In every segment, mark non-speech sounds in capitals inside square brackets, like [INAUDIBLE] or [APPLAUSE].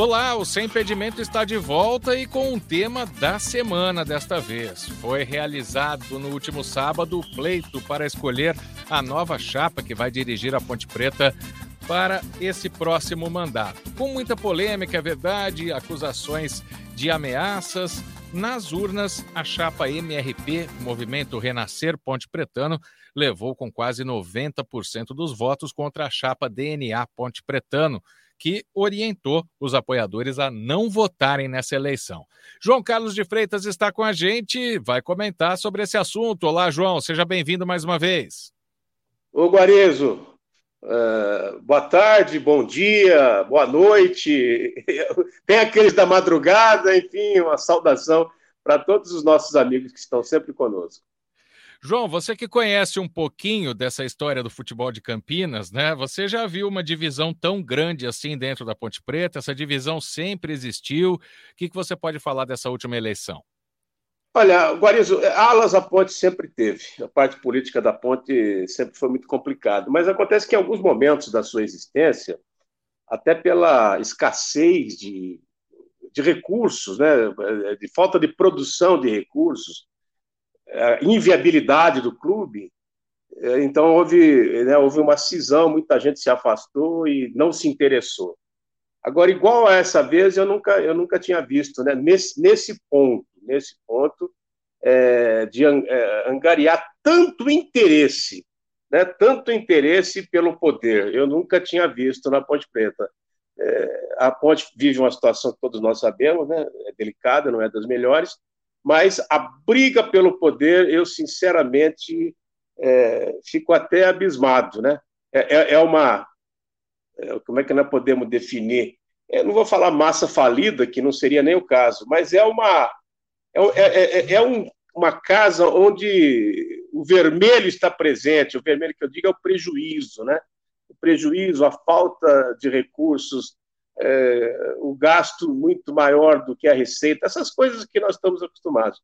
Olá, o Sem Impedimento está de volta e com um tema da semana desta vez. Foi realizado no último sábado o pleito para escolher a nova chapa que vai dirigir a Ponte Preta para esse próximo mandato. Com muita polêmica, é verdade, acusações de ameaças. Nas urnas, a chapa MRP, Movimento Renascer Ponte Pretano, levou com quase 90% dos votos contra a chapa DNA Ponte Pretano, que orientou os apoiadores a não votarem nessa eleição. João Carlos de Freitas está com a gente, vai comentar sobre esse assunto. Olá, João, seja bem-vindo mais uma vez. Ô, Guarezo, uh, boa tarde, bom dia, boa noite. [LAUGHS] Tem aqueles da madrugada, enfim, uma saudação para todos os nossos amigos que estão sempre conosco. João, você que conhece um pouquinho dessa história do futebol de Campinas, né? Você já viu uma divisão tão grande assim dentro da Ponte Preta? Essa divisão sempre existiu. O que, que você pode falar dessa última eleição? Olha, Guarizo, alas a ponte sempre teve. A parte política da ponte sempre foi muito complicada. Mas acontece que em alguns momentos da sua existência, até pela escassez de, de recursos, né, de falta de produção de recursos, inviabilidade do clube, é, então houve, né, houve uma cisão, muita gente se afastou e não se interessou. Agora, igual a essa vez, eu nunca, eu nunca tinha visto, né, nesse, nesse ponto, nesse ponto, é, de é, angariar tanto interesse, né, tanto interesse pelo poder. Eu nunca tinha visto na Ponte Preta. É, a Ponte vive uma situação que todos nós sabemos, né, é delicada, não é das melhores, mas a briga pelo poder, eu sinceramente é, fico até abismado, né? É, é, é uma, é, como é que nós podemos definir? Eu não vou falar massa falida, que não seria nem o caso, mas é uma, é, é um, uma casa onde o vermelho está presente. O vermelho que eu digo é o prejuízo, né? O prejuízo, a falta de recursos, é, o gasto muito maior do que a receita, essas coisas que nós estamos acostumados.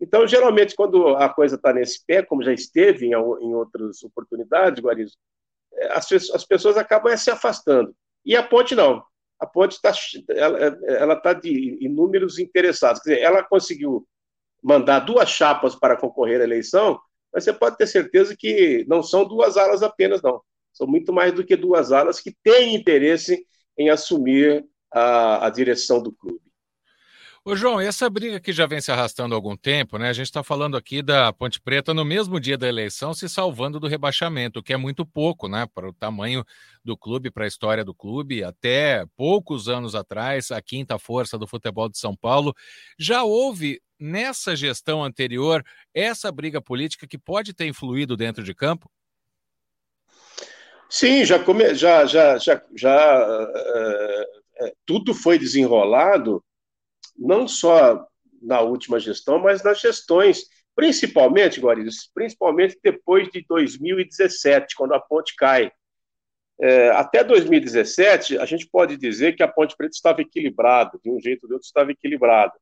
Então, geralmente, quando a coisa está nesse pé, como já esteve em, em outras oportunidades, Guarizo, é, as, as, pessoas acabam se afastando. E a ponte não. A ponte está ela, ela tá de inúmeros interessados. Quer dizer, ela conseguiu mandar duas chapas para concorrer à eleição, mas você pode ter certeza que não são duas alas apenas, não. São muito mais do que duas alas que têm interesse em assumir a, a direção do clube. Ô João, essa briga que já vem se arrastando há algum tempo, né? A gente está falando aqui da Ponte Preta no mesmo dia da eleição se salvando do rebaixamento, o que é muito pouco, né? Para o tamanho do clube, para a história do clube. Até poucos anos atrás, a quinta força do futebol de São Paulo. Já houve nessa gestão anterior essa briga política que pode ter influído dentro de campo? Sim, já, come, já, já, já, já é, tudo foi desenrolado, não só na última gestão, mas nas gestões, principalmente, Guariz, principalmente depois de 2017, quando a ponte cai. É, até 2017, a gente pode dizer que a Ponte Preta estava equilibrada, de um jeito ou de outro estava equilibrada.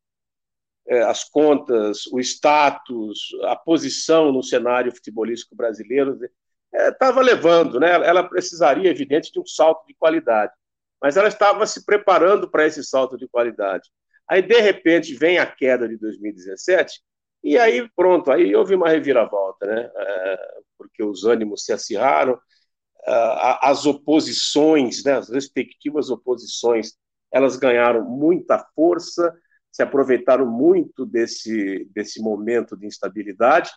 É, as contas, o status, a posição no cenário futebolístico brasileiro estava é, levando, né? Ela precisaria, evidente, de um salto de qualidade, mas ela estava se preparando para esse salto de qualidade. Aí, de repente, vem a queda de 2017 e aí, pronto, aí houve uma reviravolta, né? É, porque os ânimos se acirraram, as oposições, né, as respectivas oposições, elas ganharam muita força, se aproveitaram muito desse, desse momento de instabilidade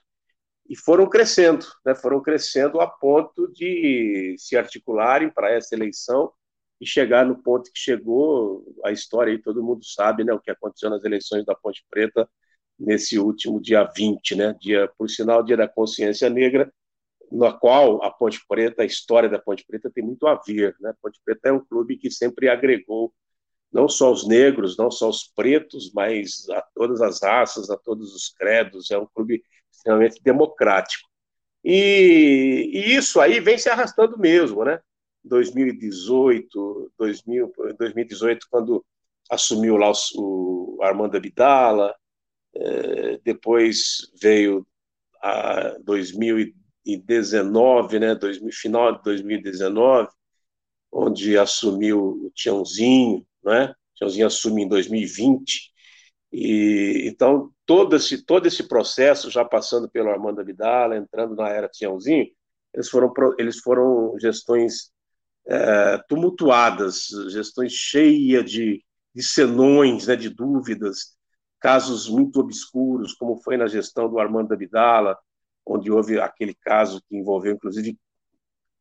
e foram crescendo, né? foram crescendo a ponto de se articularem para essa eleição e chegar no ponto que chegou, a história aí todo mundo sabe, né, o que aconteceu nas eleições da Ponte Preta nesse último dia 20, né, dia, por sinal, dia da consciência negra, na qual a Ponte Preta, a história da Ponte Preta tem muito a ver, né, Ponte Preta é um clube que sempre agregou não só os negros, não só os pretos, mas a todas as raças, a todos os credos, é um clube extremamente democrático. E, e, isso aí vem se arrastando mesmo, né? 2018, 2000, 2018 quando assumiu lá o, o Armando Abdala, é, depois veio a 2019, né? 2000, final de 2019, onde assumiu o Tiãozinho, né? Tiãozinho assume em 2020, e então todo esse, todo esse processo, já passando pelo Armando Abdala, entrando na era Tiãozinho, eles foram, eles foram gestões é, tumultuadas, gestões cheias de, de senões, né, de dúvidas, casos muito obscuros, como foi na gestão do Armando Abdala, onde houve aquele caso que envolveu, inclusive,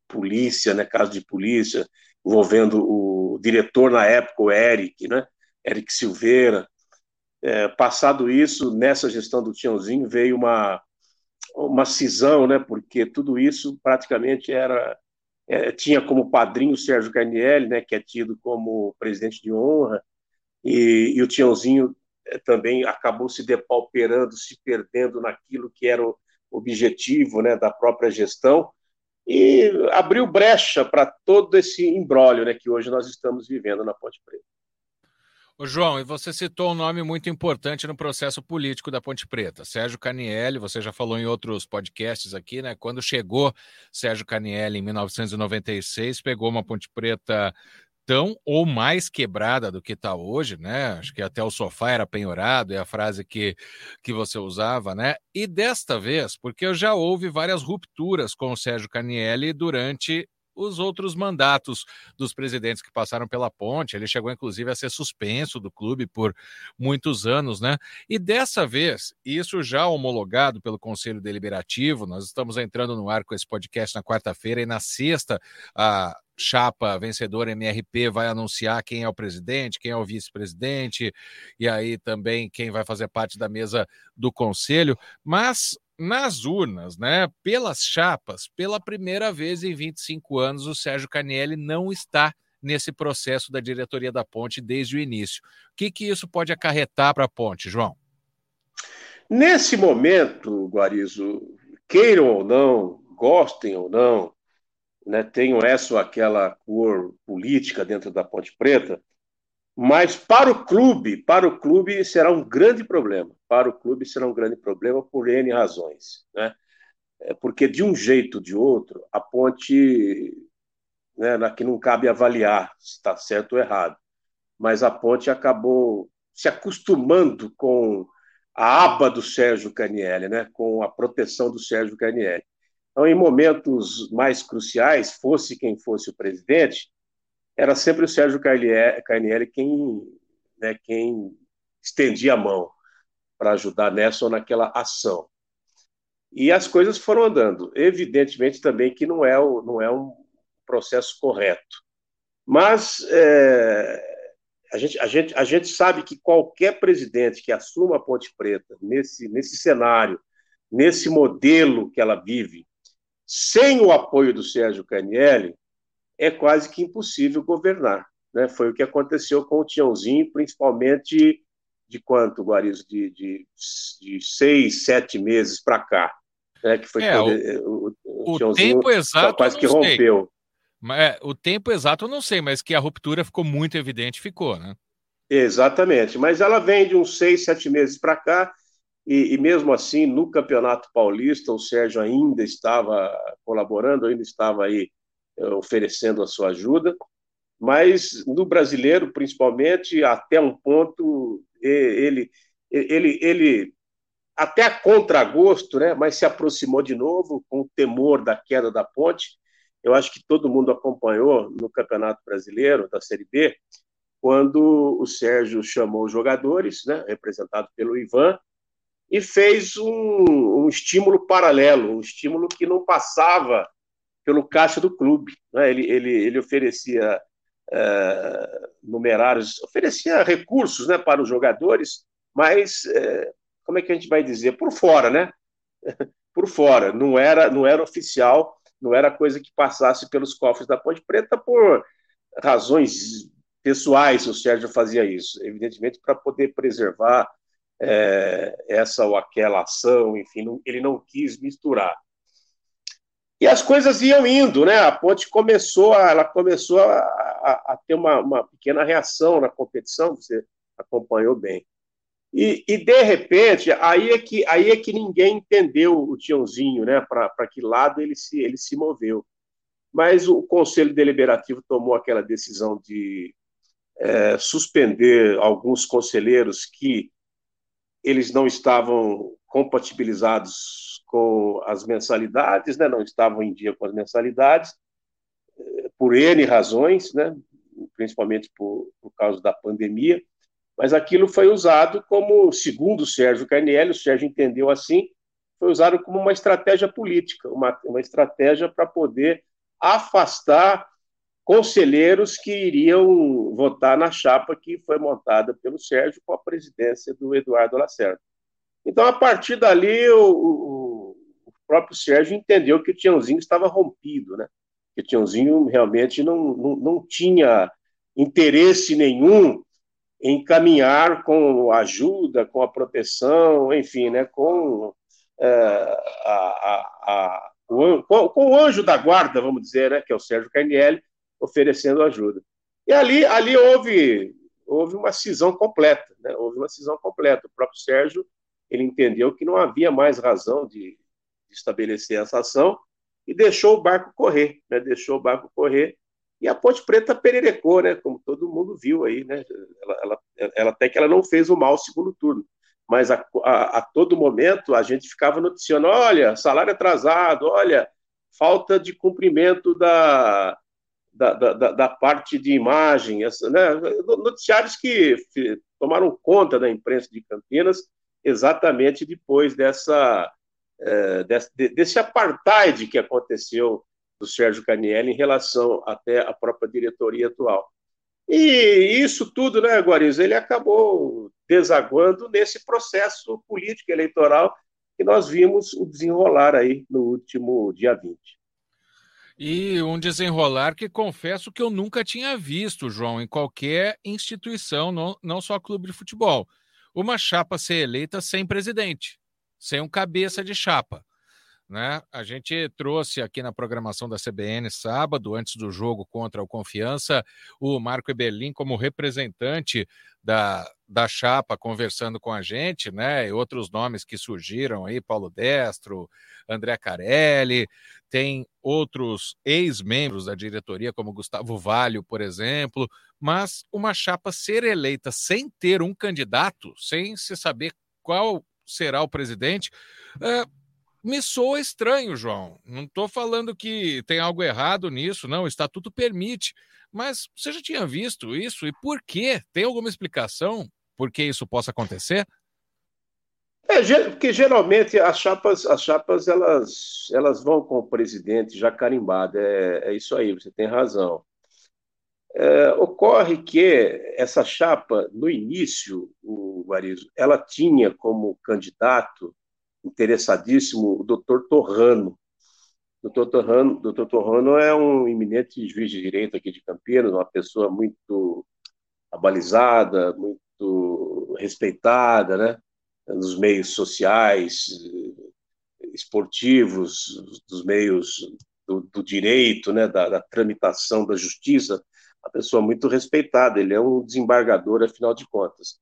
polícia, né, caso de polícia, envolvendo o diretor na época, o Eric, né, Eric Silveira. É, passado isso, nessa gestão do Tiãozinho, veio uma, uma cisão, né, porque tudo isso praticamente era é, tinha como padrinho o Sérgio Carnielli, né, que é tido como presidente de honra, e, e o Tiãozinho é, também acabou se depauperando, se perdendo naquilo que era o objetivo né, da própria gestão, e abriu brecha para todo esse embrólio né, que hoje nós estamos vivendo na Ponte Preta. Ô João, e você citou um nome muito importante no processo político da Ponte Preta, Sérgio Canielli, você já falou em outros podcasts aqui, né? Quando chegou Sérgio Canielli em 1996, pegou uma Ponte Preta tão ou mais quebrada do que está hoje, né? Acho que até o sofá era penhorado, é a frase que, que você usava, né? E desta vez, porque já houve várias rupturas com o Sérgio Canielli durante os outros mandatos dos presidentes que passaram pela ponte. Ele chegou, inclusive, a ser suspenso do clube por muitos anos, né? E dessa vez, isso já homologado pelo Conselho Deliberativo, nós estamos entrando no ar com esse podcast na quarta-feira e na sexta, a chapa vencedora MRP vai anunciar quem é o presidente, quem é o vice-presidente, e aí também quem vai fazer parte da mesa do conselho, mas nas urnas, né, pelas chapas, pela primeira vez em 25 anos, o Sérgio Canielli não está nesse processo da diretoria da Ponte desde o início. O que, que isso pode acarretar para a Ponte, João? Nesse momento, Guarizo, queiram ou não, gostem ou não, né, tenham essa ou aquela cor política dentro da Ponte Preta, mas para o clube, para o clube será um grande problema. Para o clube será um grande problema por N razões. Né? É porque, de um jeito ou de outro, a ponte, né, aqui não cabe avaliar se está certo ou errado, mas a ponte acabou se acostumando com a aba do Sérgio Canielli, né, com a proteção do Sérgio Canielli. Então, em momentos mais cruciais, fosse quem fosse o presidente, era sempre o Sérgio Carnielli quem, né, quem estendia a mão para ajudar nessa ou naquela ação. E as coisas foram andando. Evidentemente também que não é, o, não é um processo correto. Mas é, a, gente, a, gente, a gente sabe que qualquer presidente que assuma a Ponte Preta nesse, nesse cenário, nesse modelo que ela vive, sem o apoio do Sérgio Canielli, é quase que impossível governar. Né? Foi o que aconteceu com o Tiãozinho, principalmente de quanto, Guarizo? De, de, de seis, sete meses para cá. Né? Que foi é, o, o, o tempo exato quase que rompeu. Mas, é, o tempo exato eu não sei, mas que a ruptura ficou muito evidente, ficou, né? Exatamente, mas ela vem de uns seis, sete meses para cá, e, e, mesmo assim, no Campeonato Paulista, o Sérgio ainda estava colaborando, ainda estava aí oferecendo a sua ajuda, mas no brasileiro, principalmente, até um ponto, ele, ele, ele até a contragosto, né, mas se aproximou de novo com o temor da queda da ponte. Eu acho que todo mundo acompanhou no Campeonato Brasileiro, da Série B, quando o Sérgio chamou os jogadores, né, representado pelo Ivan, e fez um, um estímulo paralelo, um estímulo que não passava pelo caixa do clube. Né? Ele, ele, ele oferecia é, numerários, oferecia recursos né, para os jogadores, mas, é, como é que a gente vai dizer? Por fora, né? [LAUGHS] Por fora. Não era, não era oficial, não era coisa que passasse pelos cofres da Ponte Preta por razões pessoais o Sérgio fazia isso, evidentemente para poder preservar é, essa ou aquela ação, enfim, não, ele não quis misturar. E as coisas iam indo, né? A Ponte começou, a, ela começou a, a, a ter uma, uma, pequena reação na competição, você acompanhou bem. E, e, de repente, aí é que aí é que ninguém entendeu o Tiãozinho, né? Para que lado ele se ele se moveu. Mas o Conselho Deliberativo tomou aquela decisão de é, suspender alguns conselheiros que eles não estavam compatibilizados com as mensalidades, né, não estavam em dia com as mensalidades, é, por N razões, né, principalmente por, por causa da pandemia, mas aquilo foi usado como, segundo o Sérgio Carnielli, o Sérgio entendeu assim, foi usado como uma estratégia política, uma, uma estratégia para poder afastar conselheiros que iriam votar na chapa que foi montada pelo Sérgio com a presidência do Eduardo Lacerda. Então, a partir dali, o, o próprio Sérgio entendeu que o Tiãozinho estava rompido, né? que o Tiãozinho realmente não, não, não tinha interesse nenhum em caminhar com ajuda, com a proteção, enfim, né, com, é, a, a, a, o, com, com, o anjo da guarda, vamos dizer, né, que é o Sérgio Carnielli, oferecendo ajuda. E ali, ali houve, houve uma cisão completa, né, houve uma cisão completa. O próprio Sérgio ele entendeu que não havia mais razão de, de estabelecer essa ação e deixou o barco correr, né, deixou o barco correr e a Ponte Preta pererecou, né? Como todo mundo viu aí, né? Ela, ela, ela até que ela não fez o mal segundo turno, mas a, a, a, todo momento a gente ficava noticiando: olha, salário atrasado, olha, falta de cumprimento da, da, da, da parte de imagem, essa, né? noticiários que tomaram conta da imprensa de Campinas exatamente depois dessa, é, desse, desse apartheid que aconteceu do Sérgio Canielli em relação até à própria diretoria atual. E isso tudo, né, Guariz, ele acabou desaguando nesse processo político eleitoral que nós vimos o desenrolar aí no último dia 20. E um desenrolar que confesso que eu nunca tinha visto, João, em qualquer instituição, não, não só clube de futebol. Uma chapa ser eleita sem presidente, sem um cabeça de chapa. Né? A gente trouxe aqui na programação da CBN sábado, antes do jogo contra o Confiança, o Marco Eberlin como representante da, da chapa conversando com a gente, né? E outros nomes que surgiram aí, Paulo Destro, André Carelli, tem outros ex-membros da diretoria, como Gustavo Valho, por exemplo, mas uma chapa ser eleita sem ter um candidato, sem se saber qual será o presidente. É, me soa estranho, João. Não estou falando que tem algo errado nisso, não. O estatuto permite. Mas você já tinha visto isso? E por quê? Tem alguma explicação por que isso possa acontecer? É, porque geralmente as chapas, as chapas elas, elas vão com o presidente já carimbado. É, é isso aí, você tem razão. É, ocorre que essa chapa, no início, o Guarizo, ela tinha como candidato interessadíssimo o doutor Torrano. Doutor Torrano, doutor Torrano é um eminente juiz de direito aqui de Campinas, uma pessoa muito abalizada, muito respeitada, né? nos meios sociais, esportivos, dos meios do, do direito, né? Da, da, tramitação da justiça, uma pessoa muito respeitada. Ele é um desembargador, afinal de contas.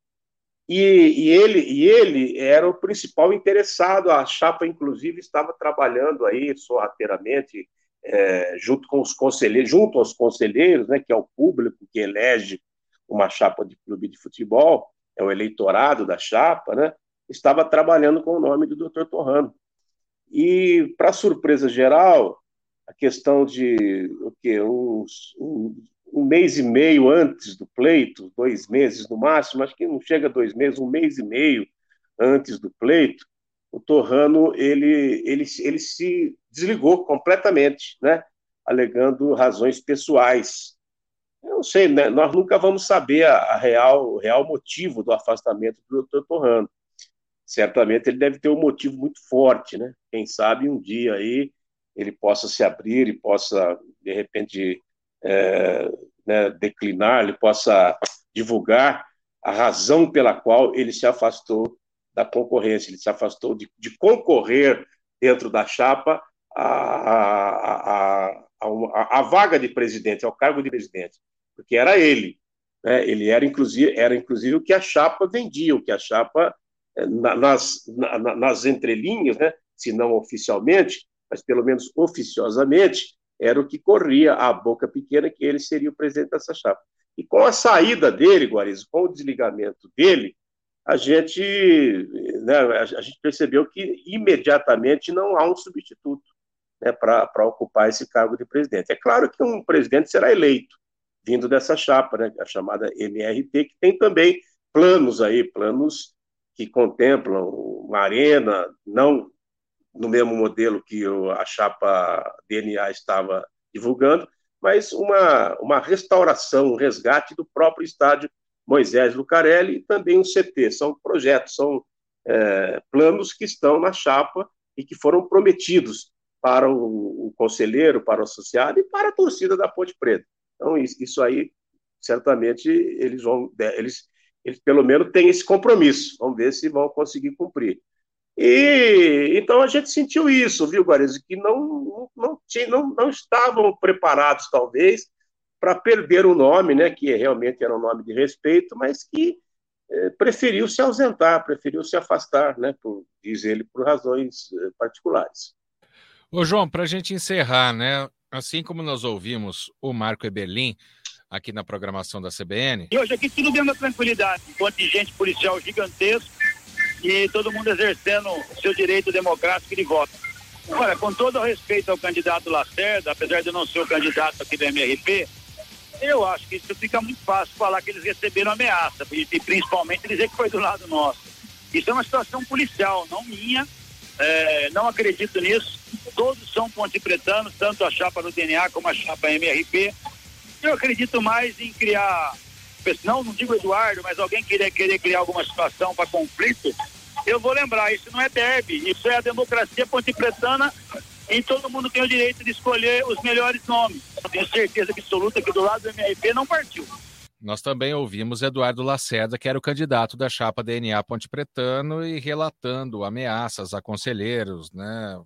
E, e, ele, e ele era o principal interessado, a chapa, inclusive, estava trabalhando aí sorrateiramente, é, junto com os conselheiros, junto aos conselheiros, né, que é o público que elege uma chapa de clube de futebol, é o eleitorado da chapa, né, estava trabalhando com o nome do Dr. Torrano. E, para surpresa geral, a questão de o que uns, uns um mês e meio antes do pleito, dois meses no máximo, acho que não chega a dois meses, um mês e meio antes do pleito, o Torrano ele, ele, ele se desligou completamente, né? alegando razões pessoais. Eu não sei, né? nós nunca vamos saber a, a real, o real motivo do afastamento do doutor Torrano. Certamente ele deve ter um motivo muito forte, né? Quem sabe um dia aí ele possa se abrir e possa, de repente, é, né, declinar, ele possa divulgar a razão pela qual ele se afastou da concorrência, ele se afastou de, de concorrer dentro da chapa a, a, a, a, vaga de presidente, ao cargo de presidente, porque era ele. Né, ele era inclusive, era inclusive o que a chapa vendia, o que a chapa, eh, nas, nas entrelinhas, né, se não oficialmente, mas pelo menos oficiosamente, era o que corria a boca pequena que ele seria o presidente dessa chapa. E com a saída dele, Guariz, com o desligamento dele, a gente, né, a gente percebeu que imediatamente não há um substituto né, para ocupar esse cargo de presidente. É claro que um presidente será eleito, vindo dessa chapa, né, a chamada MRP, que tem também planos aí, planos que contemplam uma arena, não no mesmo modelo que a chapa DNA estava divulgando, mas uma, uma restauração, um resgate do próprio estádio Moisés Lucarelli e também um CT. São projetos, são é, planos que estão na chapa e que foram prometidos para o, o, conselheiro, para o associado e para a torcida da Ponte Preta. Então, isso, isso aí, certamente, eles vão, eles, eles pelo menos têm esse compromisso. Vamos ver se vão conseguir cumprir. E então a gente sentiu isso, viu, Guarese, que não, não, tinha, não, não estavam preparados, talvez, para perder o nome, né, que realmente era um nome de respeito, mas que eh, preferiu se ausentar, preferiu se afastar, né, por, diz ele, por razões eh, particulares. Ô, João, para a gente encerrar, né, assim como nós ouvimos o Marco Eberlin aqui na programação da CBN. E hoje aqui tudo dentro da tranquilidade, um contingente policial gigantesco e todo mundo exercendo seu direito democrático de voto. Olha, com todo o respeito ao candidato Lacerda, apesar de não ser o candidato aqui do MRP, eu acho que isso fica muito fácil falar que eles receberam ameaça, e principalmente dizer que foi do lado nosso. Isso é uma situação policial, não minha, é, não acredito nisso. Todos são pontipretanos, tanto a chapa do DNA como a chapa MRP. Eu acredito mais em criar não, não digo Eduardo, mas alguém querer, querer criar alguma situação para conflito, eu vou lembrar, isso não é derby, isso é a democracia pontipretana e todo mundo tem o direito de escolher os melhores nomes. Eu tenho certeza absoluta que do lado do MRP não partiu. Nós também ouvimos Eduardo Lacerda, que era o candidato da chapa DNA Ponte Pretano, e relatando ameaças a conselheiros, né,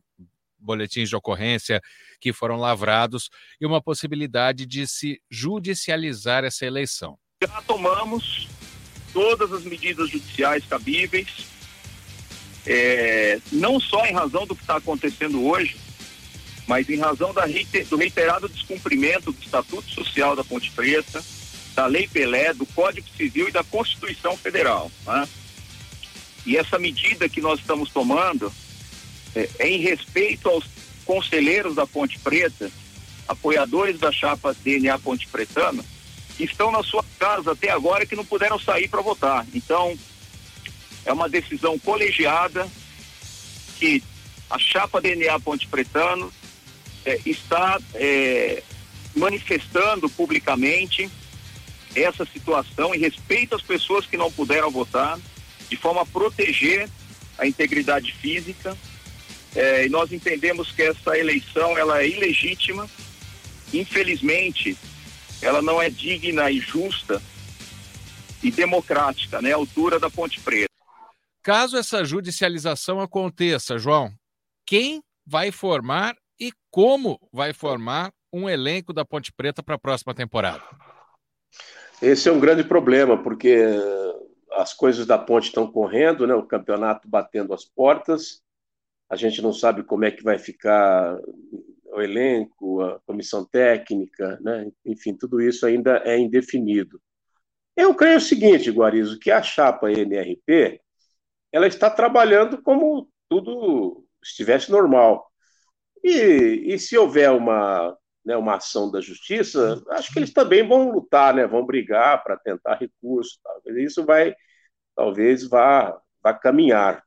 boletins de ocorrência que foram lavrados e uma possibilidade de se judicializar essa eleição. Já tomamos todas as medidas judiciais cabíveis, é, não só em razão do que está acontecendo hoje, mas em razão da, do reiterado descumprimento do Estatuto Social da Ponte Preta, da Lei Pelé, do Código Civil e da Constituição Federal. Né? E essa medida que nós estamos tomando é, é em respeito aos conselheiros da Ponte Preta, apoiadores da chapa DNA Ponte Pretana, estão na sua casa até agora que não puderam sair para votar. Então, é uma decisão colegiada que a chapa DNA Ponte Pretano é, está é, manifestando publicamente essa situação em respeito às pessoas que não puderam votar, de forma a proteger a integridade física. É, e nós entendemos que essa eleição ela é ilegítima. Infelizmente, ela não é digna e justa e democrática, né, à altura da Ponte Preta. Caso essa judicialização aconteça, João, quem vai formar e como vai formar um elenco da Ponte Preta para a próxima temporada? Esse é um grande problema, porque as coisas da ponte estão correndo, né? o campeonato batendo as portas, a gente não sabe como é que vai ficar o elenco, a comissão técnica, né? enfim, tudo isso ainda é indefinido. Eu creio o seguinte, Guarizo, que a chapa MRP ela está trabalhando como tudo estivesse normal. E, e se houver uma, né, uma ação da justiça, acho que eles também vão lutar, né, vão brigar para tentar recurso. Talvez isso vai, talvez vá, vá caminhar.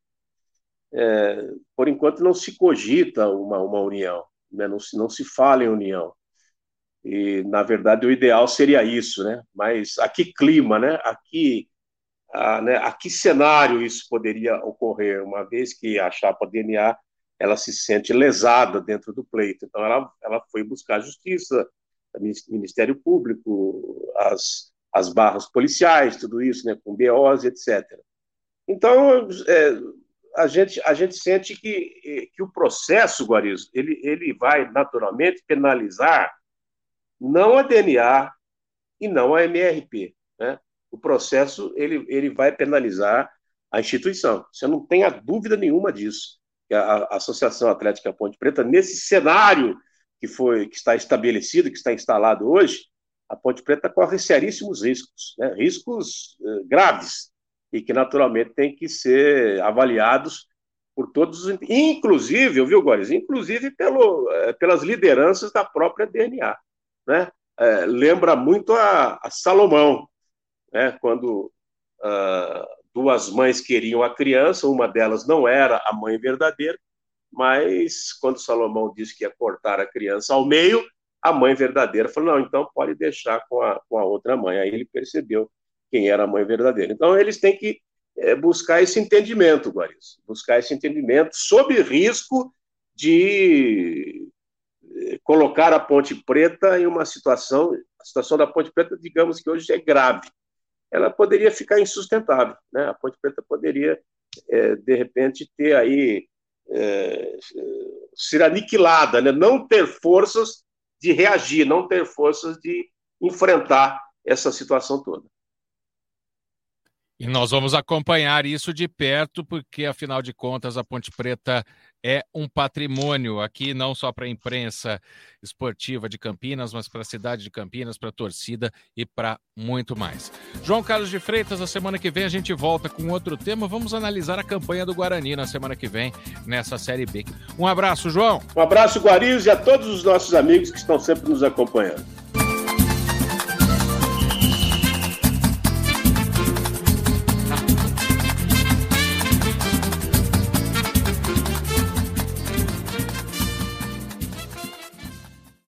É, por enquanto não se cogita uma, uma união né? não, se, não se fala em união. E, na verdade, o ideal seria isso, né? Mas a que clima, né? Aqui, a, né? a que cenário isso poderia ocorrer, uma vez que a chapa DNA ela se sente lesada dentro do pleito. Então, ela, ela foi buscar a justiça, Ministério Público, as, as barras policiais, tudo isso, né? Com BOs, etc. Então, é, a gente, a gente sente que, que o processo, Guarizo, ele, ele vai naturalmente penalizar não a DNA e não a MRP. Né? O processo ele, ele vai penalizar a instituição. Você não tem a dúvida nenhuma disso. A, a Associação Atlética Ponte Preta, nesse cenário que foi que está estabelecido, que está instalado hoje, a Ponte Preta corre seríssimos riscos, né? riscos eh, graves, e que naturalmente têm que ser avaliados por todos, inclusive, viu, Góris? Inclusive pelo, eh, pelas lideranças da própria DNA. Né? É, lembra muito a, a Salomão, né? quando uh, duas mães queriam a criança, uma delas não era a mãe verdadeira, mas quando Salomão disse que ia cortar a criança ao meio, a mãe verdadeira falou: não, então pode deixar com a, com a outra mãe. Aí ele percebeu quem era a mãe verdadeira. Então eles têm que é, buscar esse entendimento, Guaris, buscar esse entendimento sob risco de é, colocar a Ponte Preta em uma situação, a situação da Ponte Preta, digamos que hoje é grave. Ela poderia ficar insustentável, né? A Ponte Preta poderia, é, de repente, ter aí é, ser aniquilada, né? não ter forças de reagir, não ter forças de enfrentar essa situação toda. E nós vamos acompanhar isso de perto, porque, afinal de contas, a Ponte Preta é um patrimônio aqui, não só para a imprensa esportiva de Campinas, mas para a cidade de Campinas, para a torcida e para muito mais. João Carlos de Freitas, a semana que vem a gente volta com outro tema. Vamos analisar a campanha do Guarani na semana que vem, nessa Série B. Um abraço, João. Um abraço, Guariz, e a todos os nossos amigos que estão sempre nos acompanhando.